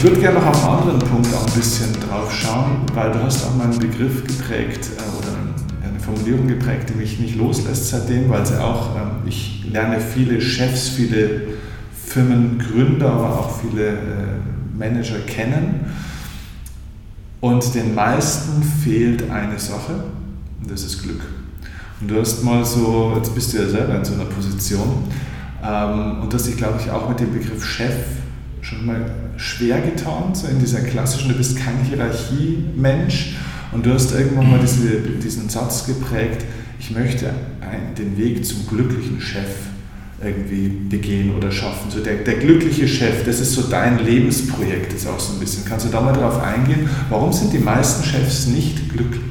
Ich würde gerne noch auf einen anderen Punkt auch ein bisschen drauf schauen, weil du hast auch mal einen Begriff geprägt äh, oder eine Formulierung geprägt, die mich nicht loslässt seitdem, weil sie auch, ähm, ich lerne viele Chefs, viele Firmengründer, aber auch viele äh, Manager kennen. Und den meisten fehlt eine Sache, und das ist Glück. Und du hast mal so, jetzt bist du ja selber in so einer Position, ähm, und du hast dich, glaube ich, auch mit dem Begriff Chef schon mal schwer getan, so in dieser klassischen, du bist kein Hierarchie-Mensch und du hast irgendwann mal diese, diesen Satz geprägt, ich möchte ein, den Weg zum glücklichen Chef irgendwie begehen oder schaffen. So der, der glückliche Chef, das ist so dein Lebensprojekt, ist auch so ein bisschen. Kannst du da mal darauf eingehen? Warum sind die meisten Chefs nicht glücklich?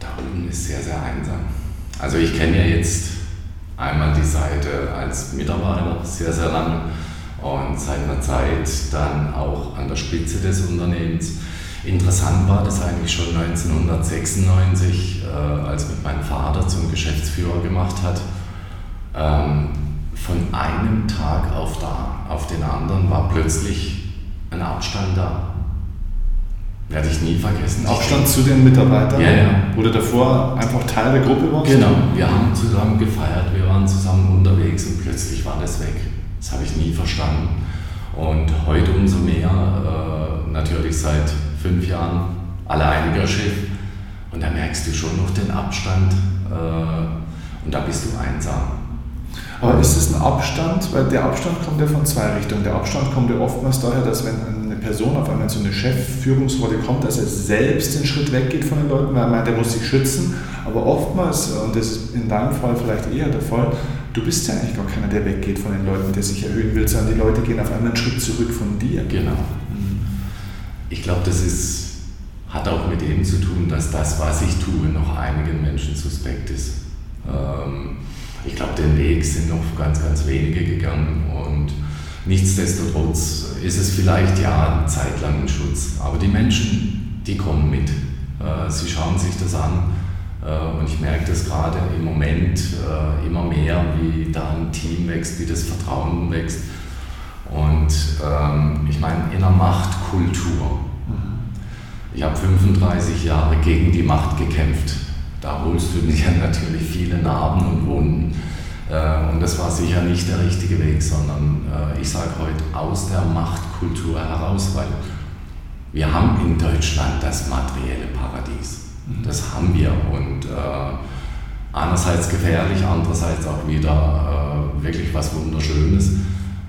Da unten ist sehr, sehr einsam. Also ich kenne ja jetzt einmal die Seite als Mitarbeiter sehr, sehr lange und seit einer Zeit dann auch an der Spitze des Unternehmens. Interessant war das eigentlich schon 1996, äh, als mit meinem Vater zum Geschäftsführer gemacht hat. Ähm, von einem Tag auf, da, auf den anderen war plötzlich ein Abstand da. Werde ich nie vergessen. Abstand zu den Mitarbeitern? Ja, ja. Oder davor einfach Teil der Gruppe warst? Genau, wir haben zusammen gefeiert, wir waren zusammen unterwegs und plötzlich war das weg. Das habe ich nie verstanden. Und heute umso mehr, äh, natürlich seit fünf Jahren alleiniger Chef. Und da merkst du schon noch den Abstand äh, und da bist du einsam. Aber ist es ein Abstand? Weil der Abstand kommt ja von zwei Richtungen. Der Abstand kommt ja oftmals daher, dass wenn eine Person auf einmal in so eine Chefführungsrolle kommt, dass er selbst den Schritt weggeht von den Leuten, weil er meint, er muss sich schützen. Aber oftmals, und das ist in deinem Fall vielleicht eher der Fall, du bist ja eigentlich gar keiner, der weggeht von den Leuten, der sich erhöhen will, sondern die Leute gehen auf einmal einen Schritt zurück von dir. Genau. Ich glaube, das ist, hat auch mit dem zu tun, dass das, was ich tue, noch einigen Menschen suspekt ist. Ähm, ich glaube, den Weg sind noch ganz, ganz wenige gegangen und nichtsdestotrotz ist es vielleicht ja eine Zeit lang ein Schutz. Aber die Menschen, die kommen mit. Äh, sie schauen sich das an und ich merke das gerade im Moment äh, immer mehr, wie da ein Team wächst, wie das Vertrauen wächst. Und ähm, ich meine, in einer Machtkultur. Ich habe 35 Jahre gegen die Macht gekämpft. Da holst du dir natürlich viele Narben und Wunden. Äh, und das war sicher nicht der richtige Weg, sondern äh, ich sage heute aus der Machtkultur heraus, weil wir haben in Deutschland das materielle Paradies. Das haben wir und äh, einerseits gefährlich, andererseits auch wieder äh, wirklich was Wunderschönes.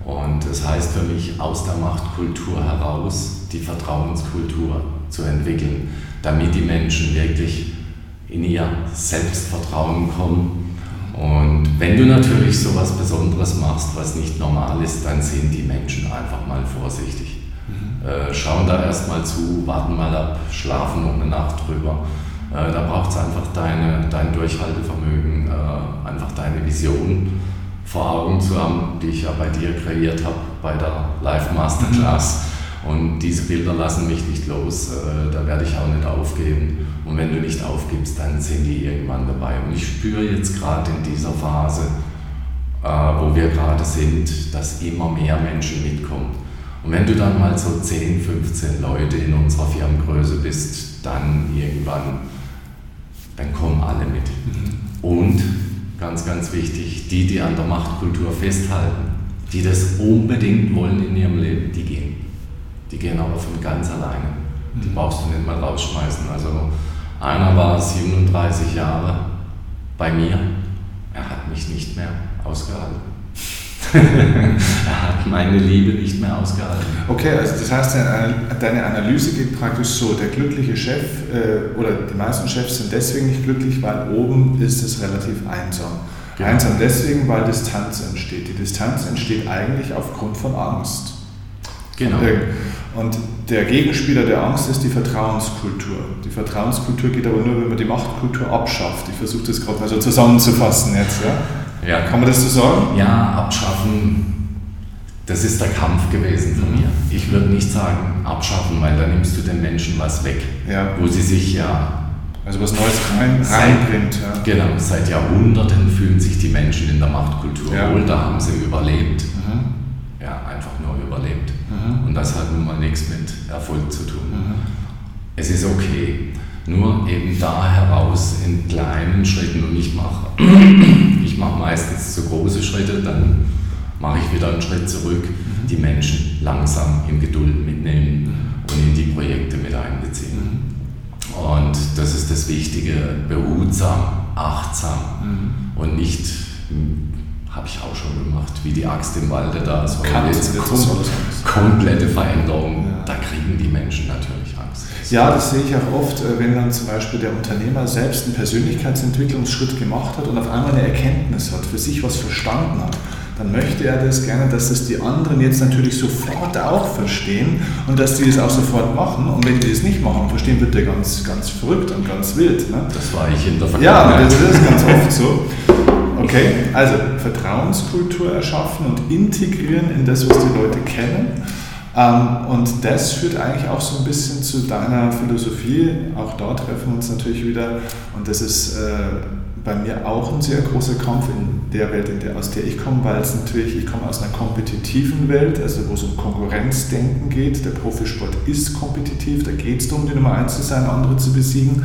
Und das heißt für mich, aus der Machtkultur heraus die Vertrauenskultur zu entwickeln, damit die Menschen wirklich in ihr Selbstvertrauen kommen. Und wenn du natürlich so etwas Besonderes machst, was nicht normal ist, dann sind die Menschen einfach mal vorsichtig. Mhm. Äh, schauen da erstmal zu, warten mal ab, schlafen noch eine Nacht drüber. Äh, da braucht es einfach deine, dein Durchhaltevermögen, äh, einfach deine Vision vor Augen zu haben, die ich ja bei dir kreiert habe, bei der Live Masterclass. Und diese Bilder lassen mich nicht los, äh, da werde ich auch nicht aufgeben. Und wenn du nicht aufgibst, dann sind die irgendwann dabei. Und ich spüre jetzt gerade in dieser Phase, äh, wo wir gerade sind, dass immer mehr Menschen mitkommen. Und wenn du dann mal so 10, 15 Leute in unserer Firmengröße bist, dann irgendwann dann kommen alle mit. Und, ganz, ganz wichtig, die, die an der Machtkultur festhalten, die das unbedingt wollen in ihrem Leben, die gehen. Die gehen aber von ganz alleine. Die mhm. brauchst du nicht mal rausschmeißen. Also einer war 37 Jahre bei mir, er hat mich nicht mehr ausgehalten. Er hat meine Liebe nicht mehr ausgehalten. Okay, also das heißt, deine Analyse geht praktisch so, der glückliche Chef äh, oder die meisten Chefs sind deswegen nicht glücklich, weil oben ist es relativ einsam. Genau. Einsam deswegen, weil Distanz entsteht. Die Distanz entsteht eigentlich aufgrund von Angst. Genau. Und der Gegenspieler der Angst ist die Vertrauenskultur. Die Vertrauenskultur geht aber nur, wenn man die Machtkultur abschafft. Ich versuche das gerade mal so zusammenzufassen jetzt. Ja? Ja. Kann man das so sagen? Ja, abschaffen, das ist der Kampf gewesen von mir. Ich würde nicht sagen abschaffen, weil da nimmst du den Menschen was weg, ja. wo sie sich ja also was Neues rein, reinbringt. Ja. Genau, seit Jahrhunderten fühlen sich die Menschen in der Machtkultur ja. wohl, da haben sie überlebt. Mhm. Ja, einfach nur überlebt. nichts mit Erfolg zu tun. Mhm. Es ist okay, nur eben da heraus in kleinen Schritten und ich mache ich mach meistens zu große Schritte, dann mache ich wieder einen Schritt zurück, die Menschen langsam in Geduld mitnehmen und in die Projekte mit einbeziehen. Und das ist das Wichtige, behutsam, achtsam mhm. und nicht habe ich auch schon gemacht, wie die Axt im Walde da. So jetzt kom komplette Veränderung, ja. da kriegen die Menschen natürlich. Ja, das sehe ich auch oft, äh, wenn dann zum Beispiel der Unternehmer selbst einen Persönlichkeitsentwicklungsschritt gemacht hat und auf einmal eine Erkenntnis hat, für sich was verstanden hat dann möchte er das gerne, dass das die anderen jetzt natürlich sofort auch verstehen und dass die das auch sofort machen. Und wenn die das nicht machen, verstehen, wird der ganz, ganz verrückt und ganz wild. Ne? Das war ich in der Vergangenheit. Ja, das ist ganz oft so. Okay, also Vertrauenskultur erschaffen und integrieren in das, was die Leute kennen. Ähm, und das führt eigentlich auch so ein bisschen zu deiner Philosophie. Auch dort treffen wir uns natürlich wieder. Und das ist äh, bei mir auch ein sehr großer Kampf in der Welt, in der, aus der ich komme, weil es natürlich, ich komme aus einer kompetitiven Welt, also wo es um Konkurrenzdenken geht. Der Profisport ist kompetitiv, da geht es darum, die Nummer eins zu sein, andere zu besiegen.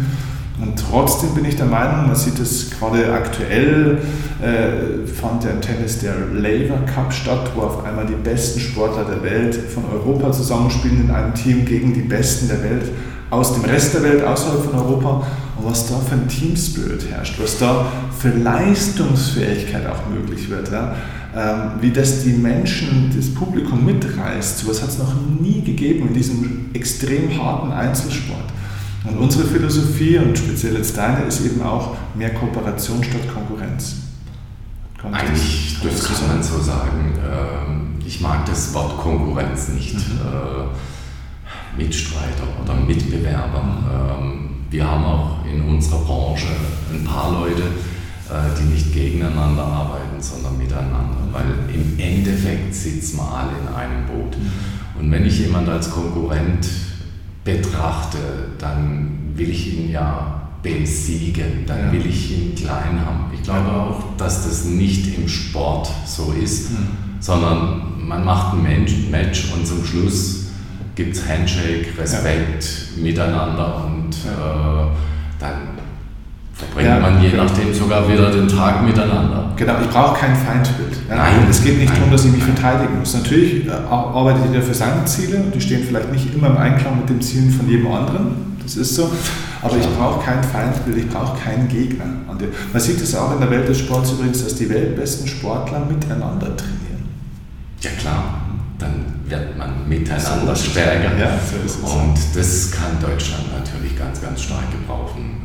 Und trotzdem bin ich der Meinung, man sieht es gerade aktuell, äh, fand ja im Tennis der Laver Cup statt, wo auf einmal die besten Sportler der Welt von Europa zusammenspielen in einem Team gegen die Besten der Welt aus dem Rest der Welt, außerhalb von Europa. Und was da für ein Teamspirit herrscht, was da für Leistungsfähigkeit auch möglich wird. Ja? Ähm, wie das die Menschen, das Publikum mitreißt, sowas hat es noch nie gegeben in diesem extrem harten Einzelsport. Und unsere Philosophie und speziell jetzt deine ist eben auch mehr Kooperation statt Konkurrenz. Kommt Eigentlich, das, das kann man so sagen. Ähm, ich mag das Wort Konkurrenz nicht. Mhm. Äh, Mitstreiter oder Mitbewerber. Mhm. Ähm, wir haben auch in unserer Branche ein paar Leute, äh, die nicht gegeneinander arbeiten, sondern miteinander. Weil im Endeffekt sitzen wir alle in einem Boot. Mhm. Und wenn ich jemand als Konkurrent betrachte, dann will ich ihn ja besiegen, dann ja. will ich ihn klein haben. Ich glaube ja. auch, dass das nicht im Sport so ist, mhm. sondern man macht ein Match und zum Schluss gibt es Handshake, Respekt ja. miteinander und äh, verbringt ja, man je nachdem sogar wieder den Tag miteinander. Genau, ich brauche kein Feindbild. Ja? Nein. Es geht nicht nein. darum, dass ich mich verteidigen muss. Natürlich äh, arbeitet jeder für seine Ziele und die stehen vielleicht nicht immer im Einklang mit den Zielen von jedem anderen. Das ist so. Aber ich brauche kein Feindbild, ich brauche keinen Gegner. Man sieht es auch in der Welt des Sports übrigens, dass die weltbesten Sportler miteinander trainieren. Ja klar, dann wird man miteinander so stärker. Ja, so und das kann Deutschland natürlich ganz, ganz stark gebrauchen.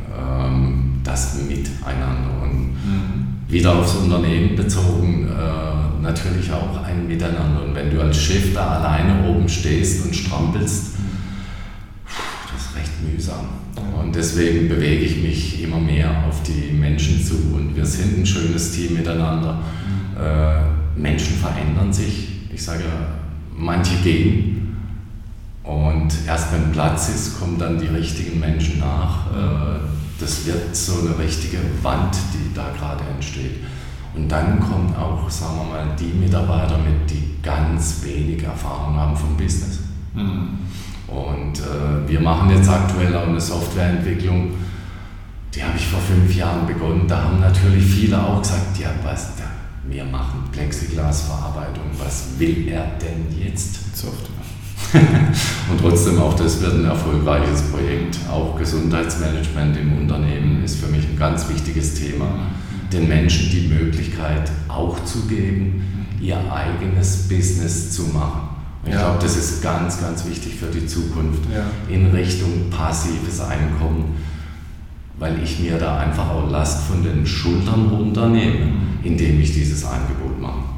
Das Miteinander. Und mhm. wieder aufs Unternehmen bezogen, äh, natürlich auch ein Miteinander. Und wenn du als Chef da alleine oben stehst und strampelst, das ist recht mühsam. Und deswegen bewege ich mich immer mehr auf die Menschen zu und wir sind ein schönes Team miteinander. Mhm. Äh, Menschen verändern sich. Ich sage, manche gehen. Und erst wenn Platz ist, kommen dann die richtigen Menschen nach. Äh, das wird so eine richtige Wand, die da gerade entsteht. Und dann kommen auch, sagen wir mal, die Mitarbeiter mit, die ganz wenig Erfahrung haben vom Business. Mhm. Und äh, wir machen jetzt aktuell auch eine Softwareentwicklung, die habe ich vor fünf Jahren begonnen. Da haben natürlich viele auch gesagt, ja, was, da, wir machen Plexiglasverarbeitung, was will er denn jetzt? Software. und trotzdem auch das wird ein erfolgreiches Projekt. Auch Gesundheitsmanagement im Unternehmen ist für mich ein ganz wichtiges Thema. Den Menschen die Möglichkeit auch zu geben, ihr eigenes Business zu machen. Und ich ja. glaube, das ist ganz, ganz wichtig für die Zukunft ja. in Richtung passives Einkommen, weil ich mir da einfach auch Last von den Schultern runternehme, indem ich dieses Angebot mache.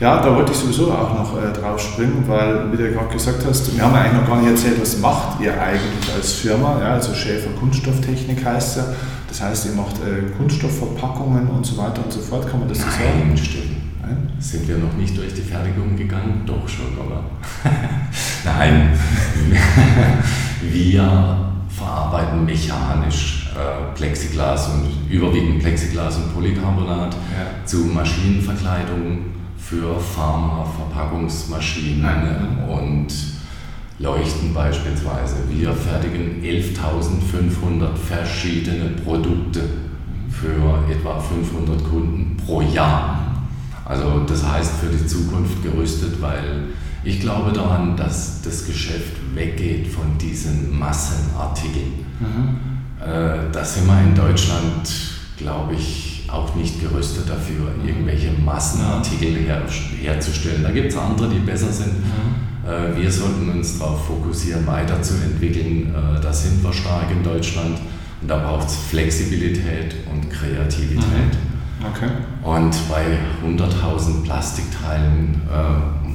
Ja, da wollte ich sowieso auch noch äh, drauf springen, weil, wie du gerade gesagt hast, wir haben ja eigentlich noch gar nicht erzählt, was macht ihr eigentlich als Firma. Ja, also Schäfer Kunststofftechnik heißt ja. Das heißt, ihr macht äh, Kunststoffverpackungen und so weiter und so fort. Kann man das so sagen? Stimmt. Nein? Sind wir noch nicht durch die Fertigung gegangen? Doch schon, oder? Nein. wir verarbeiten mechanisch äh, Plexiglas und überwiegend Plexiglas und Polycarbonat ja. zu Maschinenverkleidungen für Pharma, Verpackungsmaschinen und Leuchten beispielsweise. Wir fertigen 11.500 verschiedene Produkte für etwa 500 Kunden pro Jahr. Also das heißt für die Zukunft gerüstet, weil ich glaube daran, dass das Geschäft weggeht von diesen Massenartikeln. Mhm. Äh, da sind wir in Deutschland, glaube ich, auch nicht gerüstet dafür, irgendwelche Massenartikel her herzustellen. Da gibt es andere, die besser sind. Mhm. Äh, wir sollten uns darauf fokussieren, weiterzuentwickeln. Äh, da sind wir stark in Deutschland und da braucht es Flexibilität und Kreativität. Mhm. Okay. Und bei 100.000 Plastikteilen, äh,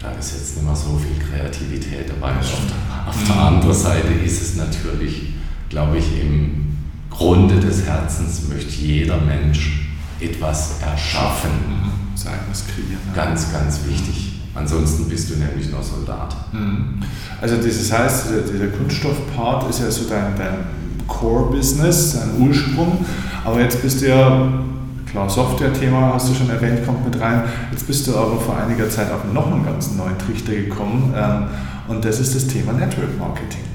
da ist jetzt nicht mehr so viel Kreativität dabei. Auf, auf der anderen Seite ist es natürlich, glaube ich, im Grunde des Herzens möchte jeder Mensch etwas erschaffen. Sein eigenes kreieren. Ganz, ganz wichtig. Ansonsten bist du nämlich nur Soldat. Mhm. Also das heißt, dieser Kunststoffpart ist ja so dein, dein Core-Business, dein Ursprung. Aber jetzt bist du ja, klar, Software-Thema hast du schon erwähnt, kommt mit rein. Jetzt bist du aber vor einiger Zeit auf noch einen ganz neuen Trichter gekommen. Ähm, und das ist das Thema Network Marketing.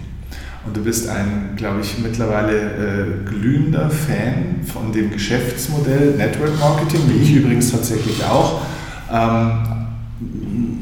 Und du bist ein, glaube ich, mittlerweile äh, glühender Fan von dem Geschäftsmodell Network Marketing, wie ich übrigens tatsächlich auch. Ähm,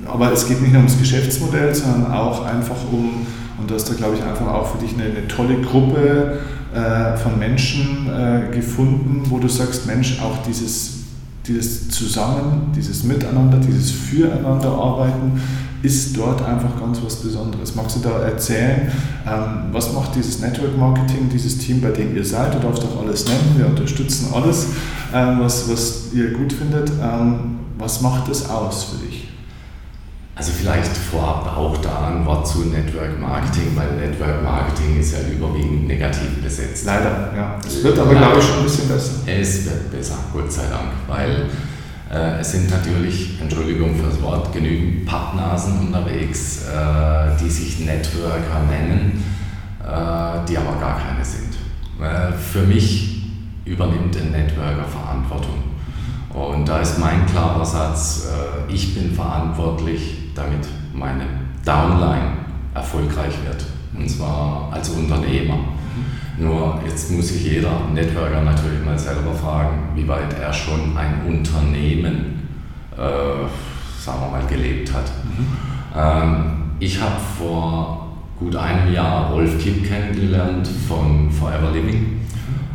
aber es geht nicht nur ums Geschäftsmodell, sondern auch einfach um, und du hast da, glaube ich, einfach auch für dich eine, eine tolle Gruppe äh, von Menschen äh, gefunden, wo du sagst, Mensch, auch dieses, dieses Zusammen, dieses Miteinander, dieses Füreinanderarbeiten ist dort einfach ganz was Besonderes. Magst du da erzählen, ähm, was macht dieses Network Marketing, dieses Team, bei dem ihr seid? Du darfst auch alles nennen, wir unterstützen alles, ähm, was, was ihr gut findet. Ähm, was macht das aus für dich? Also vielleicht vorab auch da ein Wort zu Network Marketing, weil Network Marketing ist ja überwiegend negativ besetzt. Leider, ja. Es wird aber, glaube ich, schon ein bisschen besser. Es wird besser, Gott sei Dank, weil es sind natürlich, Entschuldigung fürs Wort, genügend Pappnasen unterwegs, äh, die sich Networker nennen, äh, die aber gar keine sind. Äh, für mich übernimmt ein Networker Verantwortung. Und da ist mein klarer Satz, äh, ich bin verantwortlich damit meine Downline erfolgreich wird. Und zwar als Unternehmer. Nur jetzt muss sich jeder Networker natürlich mal selber fragen, wie weit er schon ein Unternehmen, äh, sagen wir mal, gelebt hat. Mhm. Ähm, ich habe vor gut einem Jahr Rolf Kipp kennengelernt von Forever Living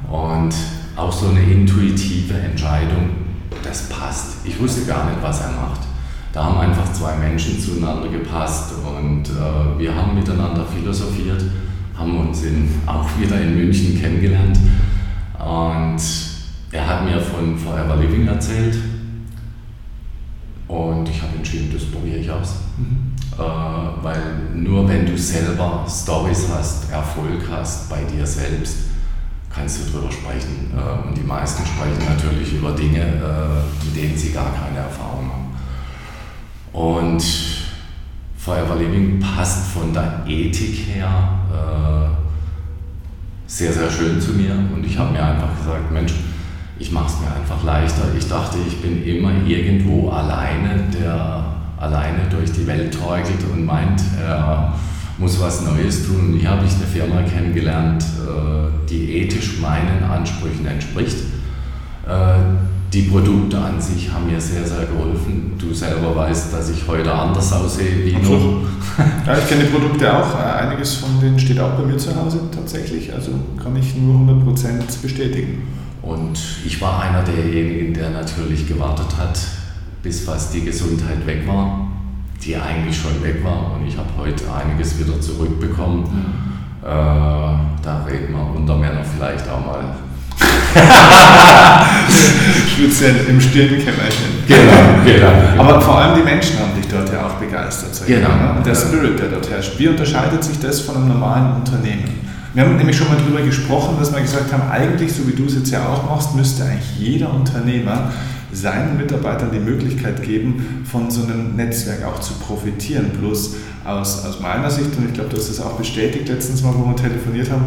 und auch so eine intuitive Entscheidung, das passt. Ich wusste gar nicht, was er macht da haben einfach zwei Menschen zueinander gepasst und äh, wir haben miteinander philosophiert, haben uns in, auch wieder in München kennengelernt und er hat mir von Forever Living erzählt und ich habe entschieden, das probiere ich aus. Mhm. Äh, weil nur wenn du selber Stories hast, Erfolg hast bei dir selbst, kannst du darüber sprechen. Äh, und die meisten sprechen natürlich über Dinge, äh, in denen sie gar keine Erfahrung haben. Und Forever Living passt von der Ethik her äh, sehr, sehr schön zu mir. Und ich habe mir einfach gesagt, Mensch, ich mache es mir einfach leichter. Ich dachte, ich bin immer irgendwo alleine, der alleine durch die Welt torkelt und meint, er muss was Neues tun. Hier habe ich eine Firma kennengelernt, äh, die ethisch meinen Ansprüchen entspricht äh, die Produkte an sich haben mir sehr, sehr geholfen. Du selber weißt, dass ich heute anders aussehe wie noch. Ja, ich kenne die Produkte auch. Äh, einiges von denen steht auch bei mir zu Hause tatsächlich. Also kann ich nur 100% bestätigen. Und ich war einer derjenigen, der natürlich gewartet hat, bis fast die Gesundheit weg war, die eigentlich schon weg war. Und ich habe heute einiges wieder zurückbekommen. Mhm. Äh, da reden wir unter Männern vielleicht auch mal Speziell im stillen Kämmerchen. Genau, genau. Aber vor allem die Menschen haben dich dort ja auch begeistert. Genau. Ne? Und der Spirit, der dort herrscht. Wie unterscheidet sich das von einem normalen Unternehmen? Wir haben nämlich schon mal darüber gesprochen, dass wir gesagt haben, eigentlich, so wie du es jetzt ja auch machst, müsste eigentlich jeder Unternehmer seinen Mitarbeitern die Möglichkeit geben, von so einem Netzwerk auch zu profitieren. Bloß aus, aus meiner Sicht, und ich glaube, du hast das auch bestätigt letztens mal, wo wir telefoniert haben,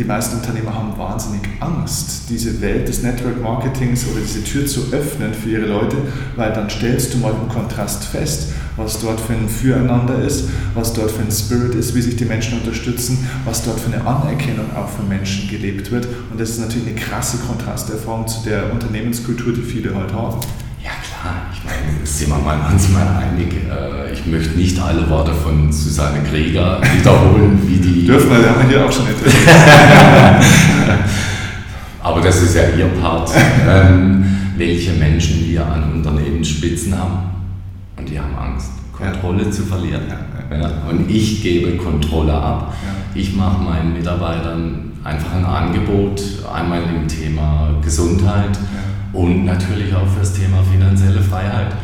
die meisten Unternehmer haben wahnsinnig Angst, diese Welt des Network Marketings oder diese Tür zu öffnen für ihre Leute, weil dann stellst du mal im Kontrast fest, was dort für ein Füreinander ist, was dort für ein Spirit ist, wie sich die Menschen unterstützen, was dort für eine Anerkennung auch von Menschen gelebt wird. Und das ist natürlich eine krasse Kontrasterfahrung zu der Unternehmenskultur, die viele heute haben. Ich meine, sind wir mal uns mal einig. Äh, ich möchte nicht alle Worte von Susanne Krieger wiederholen, wie die... Dürfen wir, haben wir hier auch schon nicht. Aber das ist ja ihr Part, ähm, welche Menschen wir an Unternehmensspitzen haben. Und die haben Angst, Kontrolle ja. zu verlieren. Ja, ja. Und ich gebe Kontrolle ab. Ich mache meinen Mitarbeitern einfach ein Angebot, einmal im Thema Gesundheit und natürlich auch fürs Thema finanzielle Freiheit.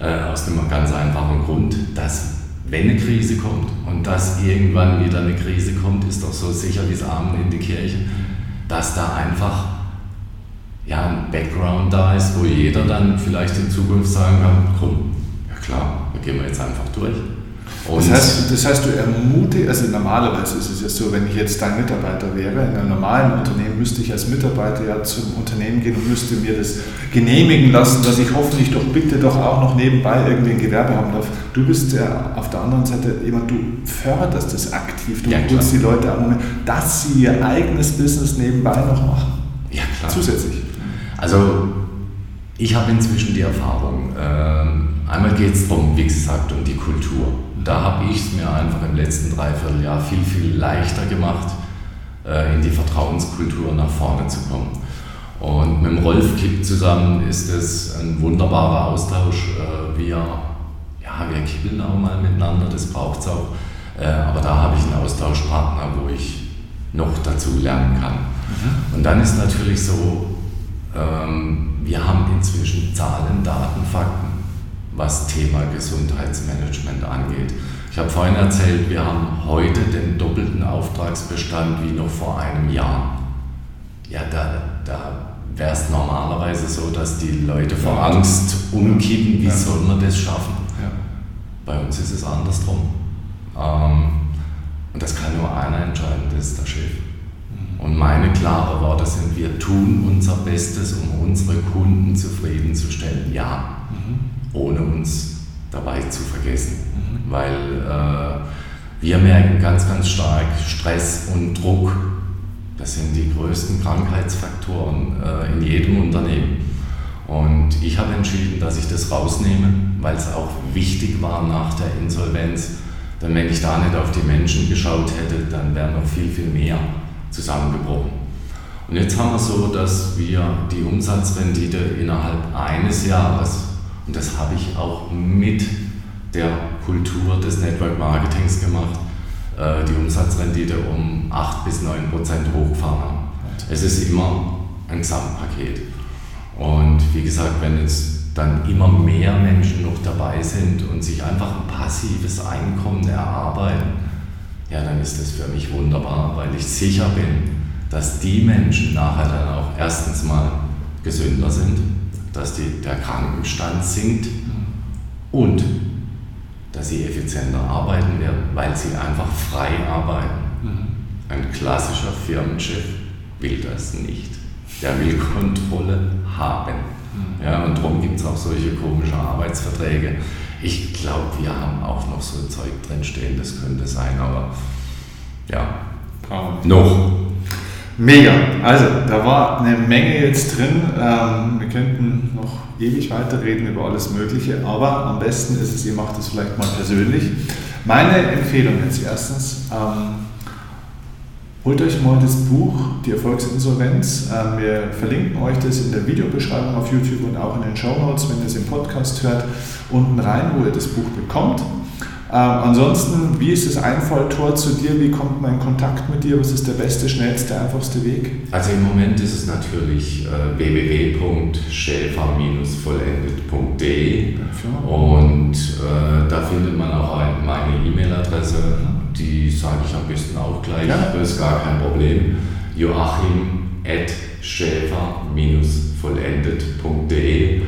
Äh, aus dem ganz einfachen Grund, dass wenn eine Krise kommt und dass irgendwann wieder eine Krise kommt, ist doch so sicher wie das Amen in die Kirche, dass da einfach ja, ein Background da ist, wo jeder dann vielleicht in Zukunft sagen kann, komm, ja klar, da gehen wir jetzt einfach durch. Das heißt, das heißt, du ermutigst, also normalerweise ist es ja so, wenn ich jetzt dein Mitarbeiter wäre, in einem normalen Unternehmen müsste ich als Mitarbeiter ja zum Unternehmen gehen und müsste mir das genehmigen lassen, dass ich hoffentlich doch bitte doch auch noch nebenbei irgendwie ein Gewerbe haben darf. Du bist ja auf der anderen Seite jemand, du förderst das aktiv, du ja, die Leute an, dass sie ihr eigenes Business nebenbei noch machen. Ja, klar. Zusätzlich. Also, ich habe inzwischen die Erfahrung, äh, einmal geht es darum, wie gesagt, um die Kultur da habe ich es mir einfach im letzten Dreivierteljahr viel, viel leichter gemacht, äh, in die Vertrauenskultur nach vorne zu kommen. Und mit dem Rolf Kipp zusammen ist es ein wunderbarer Austausch. Äh, wir, ja, wir kippeln auch mal miteinander, das braucht es auch. Äh, aber da habe ich einen Austauschpartner, wo ich noch dazu lernen kann. Mhm. Und dann ist natürlich so, ähm, wir haben inzwischen Zahlen, Daten, Fakten was Thema Gesundheitsmanagement angeht. Ich habe vorhin erzählt, wir haben heute den doppelten Auftragsbestand wie noch vor einem Jahr. Ja, da, da wäre es normalerweise so, dass die Leute vor Angst umkippen, wie ja. soll man das schaffen? Ja. Bei uns ist es andersrum. Ähm, und das kann nur einer entscheiden, das ist der Chef. Mhm. Und meine klaren Worte sind, wir tun unser Bestes, um unsere Kunden zufriedenzustellen. Ja. Ohne uns dabei zu vergessen. Mhm. Weil äh, wir merken ganz, ganz stark Stress und Druck. Das sind die größten Krankheitsfaktoren äh, in jedem Unternehmen. Und ich habe entschieden, dass ich das rausnehme, weil es auch wichtig war nach der Insolvenz. Denn wenn ich da nicht auf die Menschen geschaut hätte, dann wäre noch viel, viel mehr zusammengebrochen. Und jetzt haben wir so, dass wir die Umsatzrendite innerhalb eines Jahres und das habe ich auch mit der Kultur des Network Marketings gemacht, äh, die Umsatzrendite um 8 bis 9 Prozent hochgefahren haben. Es ist immer ein Gesamtpaket. Und wie gesagt, wenn jetzt dann immer mehr Menschen noch dabei sind und sich einfach ein passives Einkommen erarbeiten, ja, dann ist das für mich wunderbar, weil ich sicher bin, dass die Menschen nachher dann auch erstens mal gesünder sind dass die, der Krankenstand sinkt und dass sie effizienter arbeiten werden, weil sie einfach frei arbeiten. Mhm. Ein klassischer Firmenchef will das nicht. Der will Kontrolle haben. Mhm. Ja, und darum gibt es auch solche komischen Arbeitsverträge. Ich glaube, wir haben auch noch so Zeug drinstehen, das könnte sein, aber ja, noch. Mega. Also, da war eine Menge jetzt drin. Ähm, wir könnten noch ewig weiterreden über alles Mögliche, aber am besten ist es, ihr macht es vielleicht mal persönlich. Meine Empfehlung jetzt erstens, ähm, holt euch mal das Buch Die Erfolgsinsolvenz. Ähm, wir verlinken euch das in der Videobeschreibung auf YouTube und auch in den Show Notes, wenn ihr es im Podcast hört, unten rein, wo ihr das Buch bekommt. Ähm, ansonsten, wie ist das Einfalltor zu dir? Wie kommt man in Kontakt mit dir? Was ist der beste, schnellste, einfachste Weg? Also im Moment ist es natürlich äh, www.schäfer-vollendet.de und äh, da findet man auch ein, meine E-Mail-Adresse, die sage ich am besten auch gleich, ja. das ist gar kein Problem. Joachim at schäfer-vollendet.de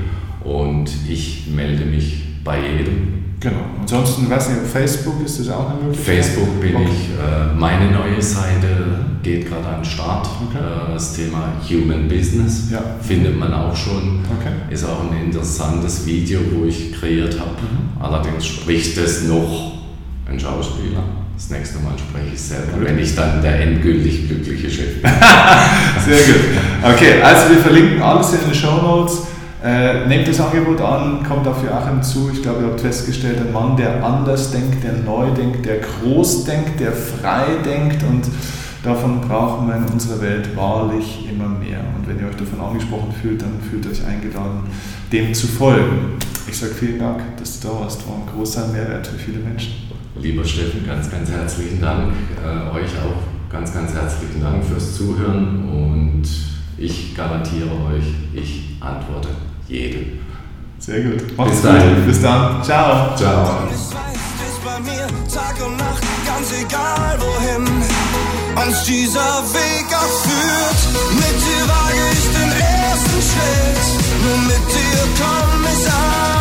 und ich melde mich bei jedem Genau. Ansonsten, weiß nicht, Facebook ist das auch eine Möglichkeit? Facebook bin okay. ich, äh, meine neue Seite geht gerade an den Start. Okay. Äh, das Thema Human Business ja. findet man auch schon. Okay. Ist auch ein interessantes Video, wo ich kreiert habe. Mhm. Allerdings spricht es noch ein Schauspieler. Das nächste Mal spreche ich selber, gut. wenn ich dann der endgültig glückliche Chef bin. Sehr gut. Okay, also wir verlinken alles in den Show Notes. Äh, nehmt das Angebot an, kommt auf Joachim zu. Ich glaube, ihr habt festgestellt, ein Mann, der anders denkt, der neu denkt, der groß denkt, der frei denkt und davon brauchen wir in unserer Welt wahrlich immer mehr. Und wenn ihr euch davon angesprochen fühlt, dann fühlt euch eingeladen, dem zu folgen. Ich sage vielen Dank, dass du da warst. War ein großer Mehrwert für viele Menschen. Lieber Steffen, ganz, ganz herzlichen Dank. Äh, euch auch ganz, ganz herzlichen Dank fürs Zuhören und ich garantiere euch, ich antworte jeden. Sehr gut. Macht's Bis gut. Dahin. Bis dann. Ciao. Ciao. Uns dieser Weg abführt, mit dir wage ich den ersten Schritt, nur mit dir komm ich an.